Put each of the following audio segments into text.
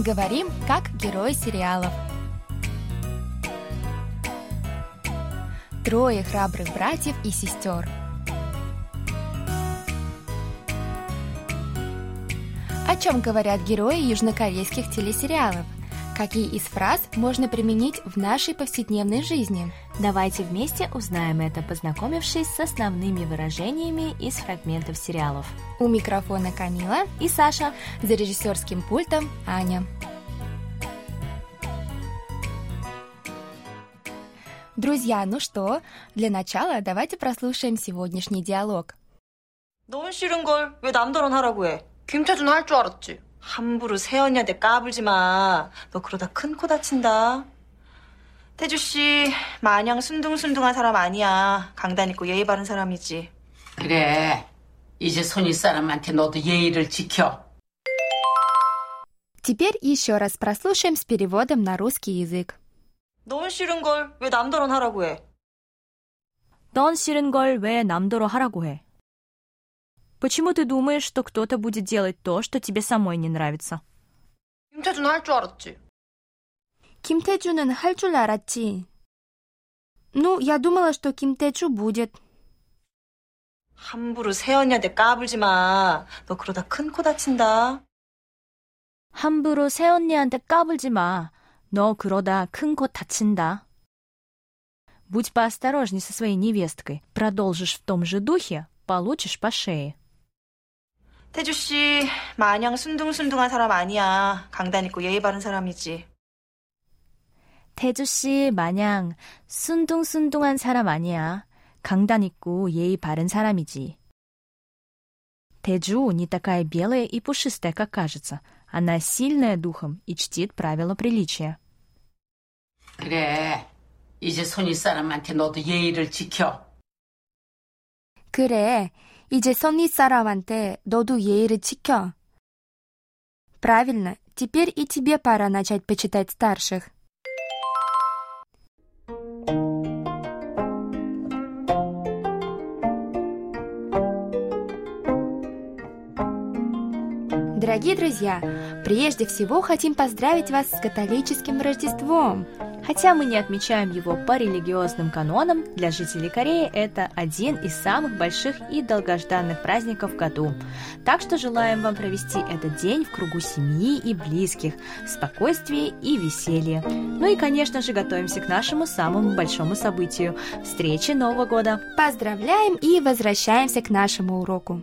Говорим, как герои сериалов. Трое храбрых братьев и сестер. О чем говорят герои южнокорейских телесериалов? Какие из фраз можно применить в нашей повседневной жизни? Давайте вместе узнаем это, познакомившись с основными выражениями из фрагментов сериалов. У микрофона Камила И Саша. за режиссерским пультом Аня. Друзья, ну что, для начала давайте прослушаем сегодняшний диалог. 넌 싫은 걸 왜 남더러 하라고 해? 김태준 할 줄 알았지. 함부로 세연이한테 까불지 마. 너 그러다 큰 코 다친다. 태주 씨 마냥 순둥순둥한 사람 아니야. 강단 있고 예의 바른 사람이지. 그래. 이제 손윗 사람한테 너도 예의를 지켜. Теперь еще раз прослушаем с переводом на русский язык. 넌 싫은 걸 왜 남더러 하라고 해? 넌 싫은 걸 왜 남더러 하라고 해? Почему ты думаешь, что кто-то будет делать то, что тебе самой не нравится? 김태준 할 줄 알았지. 김태주는 할 줄 알았지. Ну, я думала, что 김태주 будет. 함부로 세연이한테 까불지 마. 너 그러다 큰 코 다친다. 함부로 새언니한테 까불지 마. 너 그러다 큰 코 다친다. Будь поосторожней со своей невесткой. Продолжишь в том же духе, получишь по шее. 태주 씨 마냥 순둥순둥한 사람 아니야. 강단 있고 예의 바른 사람이지. 태주 씨 마냥 순둥순둥한 사람 아니야. 강단 있고 예의 바른 사람이지. Теджу не такая белая и пушистая, как кажется. Она сильная духом и чтит правила приличия. 그래. 이제 손윗 사람한테 너도 예의를 지켜. 그래, 이제 선윗 사람한테 너도 예의를 지켜. Правильно, теперь и тебе пора начать почитать старших. Дорогие друзья, прежде всего хотим поздравить вас с католическим Рождеством. Хотя мы не отмечаем его по религиозным канонам, для жителей Кореи это один из самых больших и долгожданных праздников в году. Так что желаем вам провести этот день в кругу семьи и близких, спокойствии и веселье. Ну и, конечно же, готовимся к нашему самому большому событию – встрече Нового года. Поздравляем и возвращаемся к нашему уроку.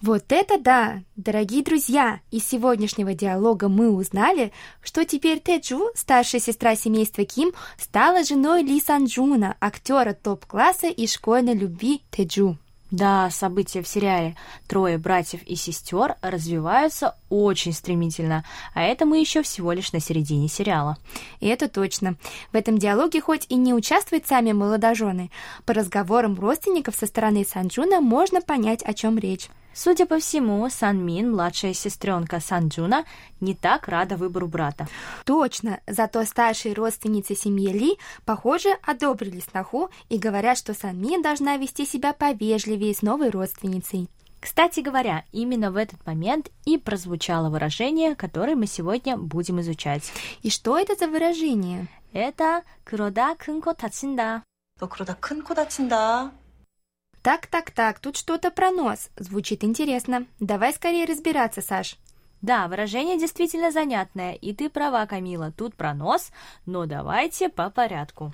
Вот это да! Дорогие друзья, из сегодняшнего диалога мы узнали, что теперь Тэджу, старшая сестра семейства Ким, стала женой Ли Санджуна, актера топ-класса и школьной любви Тэджу. Да, события в сериале «Трое братьев и сестер» развиваются очень стремительно, а это мы еще всего лишь на середине сериала. И это точно. В этом диалоге хоть и не участвуют сами молодожены, по разговорам родственников со стороны Санджуна можно понять, о чем речь. Судя по всему, Сан Мин, младшая сестренка Сан Джуна, не так рада выбору брата. Точно, зато старшие родственницы семьи Ли, похоже, одобрили сноху и говорят, что Санмин должна вести себя повежливее с новой родственницей. Кстати говоря, именно в этот момент и прозвучало выражение, которое мы сегодня будем изучать. И что это за выражение? Это «그러다 큰 코 다친다». 너 그러다 큰 코 다친다. Так-так-так, тут что-то про нос. Звучит интересно. Давай скорее разбираться, Саш. Да, выражение действительно занятное, и ты права, Камила, тут про нос, но давайте по порядку.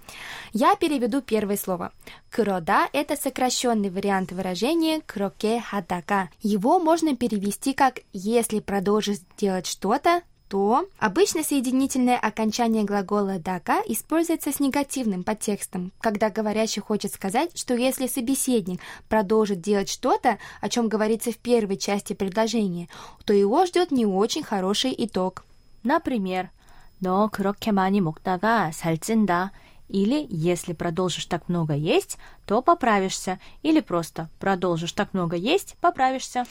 Я переведу первое слово. Крода – это сокращенный вариант выражения кроке хадака. Его можно перевести как «если продолжишь делать что-то, то обычно соединительное окончание глагола «дака» используется с негативным подтекстом, когда говорящий хочет сказать, что если собеседник продолжит делать что-то, о чем говорится в первой части предложения, то его ждет не очень хороший итог. Например, 너 그렇게 많이 먹다가 살찐다. Или, если продолжишь так много есть, то поправишься. Или просто продолжишь так много есть, поправишься.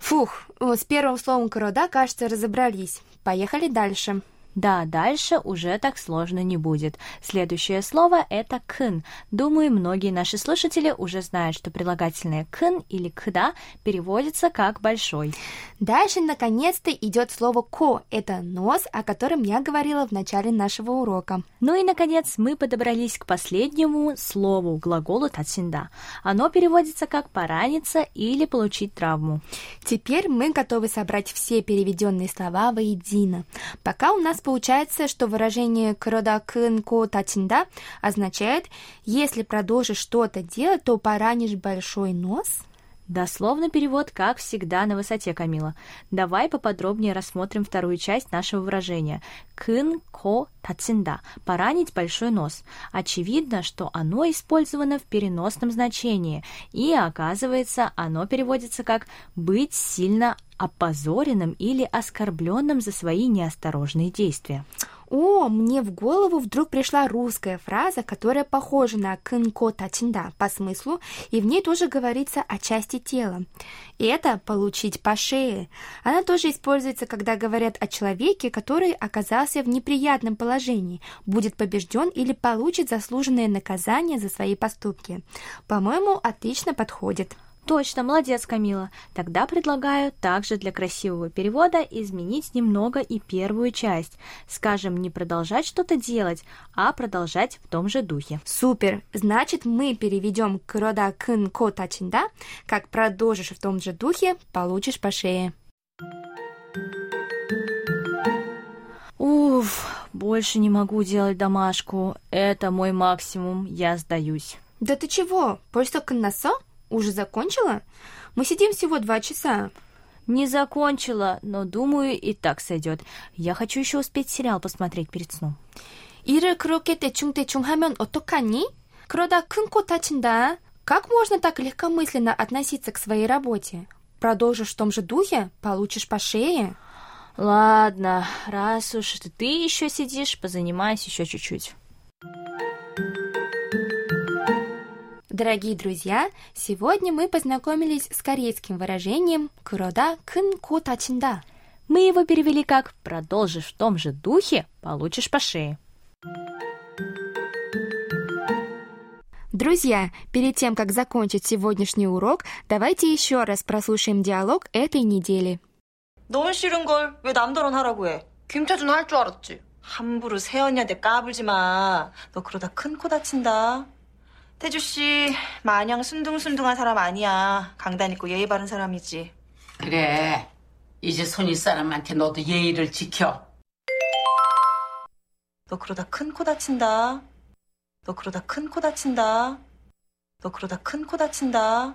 Фух, с первым словом «корода», кажется, разобрались. Поехали дальше. Да, дальше уже так сложно не будет. Следующее слово это кын. Думаю, многие наши слушатели уже знают, что прилагательное кын или кда переводится как большой. Дальше, наконец-то, идет слово ко. Это нос, о котором я говорила в начале нашего урока. Ну и, наконец, мы подобрались к последнему слову, глаголу татсинда. Оно переводится как пораниться или получить травму. Теперь мы готовы собрать все переведенные слова воедино. Пока у нас получается, что выражение «кродакын ко тачинда» означает «если продолжишь что-то делать, то поранишь большой нос». Дословно перевод, как всегда, на высоте, Камила. Давай поподробнее рассмотрим вторую часть нашего выражения. Кын ко тацинда – поранить большой нос. Очевидно, что оно использовано в переносном значении, и, оказывается, оно переводится как «быть сильно опозоренным или оскорбленным за свои неосторожные действия. О, мне в голову вдруг пришла русская фраза, которая похожа на «кынко тачинда» по смыслу, и в ней тоже говорится о части тела. И это «получить по шее». Она тоже используется, когда говорят о человеке, который оказался в неприятном положении, будет побежден или получит заслуженное наказание за свои поступки. По-моему, отлично подходит. Точно, молодец, Камила. Тогда предлагаю также для красивого перевода изменить немного и первую часть. Скажем, не продолжать что-то делать, а продолжать в том же духе. Супер. Значит, мы переведем крода кын котачин, да? Как продолжишь в том же духе, получишь по шее. Уф, больше не могу делать домашку. Это мой максимум, я сдаюсь. Да ты чего? Просто конносо? Уже закончила? Мы сидим всего два часа. Не закончила, но думаю, и так сойдет. Я хочу еще успеть сериал посмотреть перед сном. 일을 그렇게 대충대충 하면 어떡하니? 그러다 큰 코 다친다. Как можно так легкомысленно относиться к своей работе? Продолжишь в том же духе, получишь по шее. Ладно, раз уж ты еще сидишь, позанимайся еще чуть-чуть. Дорогие друзья, сегодня мы познакомились с корейским выражением «крода кын ко тачинда». Мы его перевели как «продолжишь в том же духе, получишь по шее». Друзья, перед тем, как закончить сегодняшний урок, давайте еще раз прослушаем диалог этой недели. 너무 싫은 걸 왜 남들은 하라고 해? 김태준 할 줄 알았지. 함부로 세연이한테 까불지 마. 너 그러다 큰 코 다친다. 태주 씨 마냥 순둥순둥한 사람 아니야. 강단 있고 예의 바른 사람이지. 그래. 이제 손윗 사람한테 너도 예의를 지켜. 너 그러다 큰 코 다친다. 너 그러다 큰 코 다친다. 너 그러다 큰 코 다친다.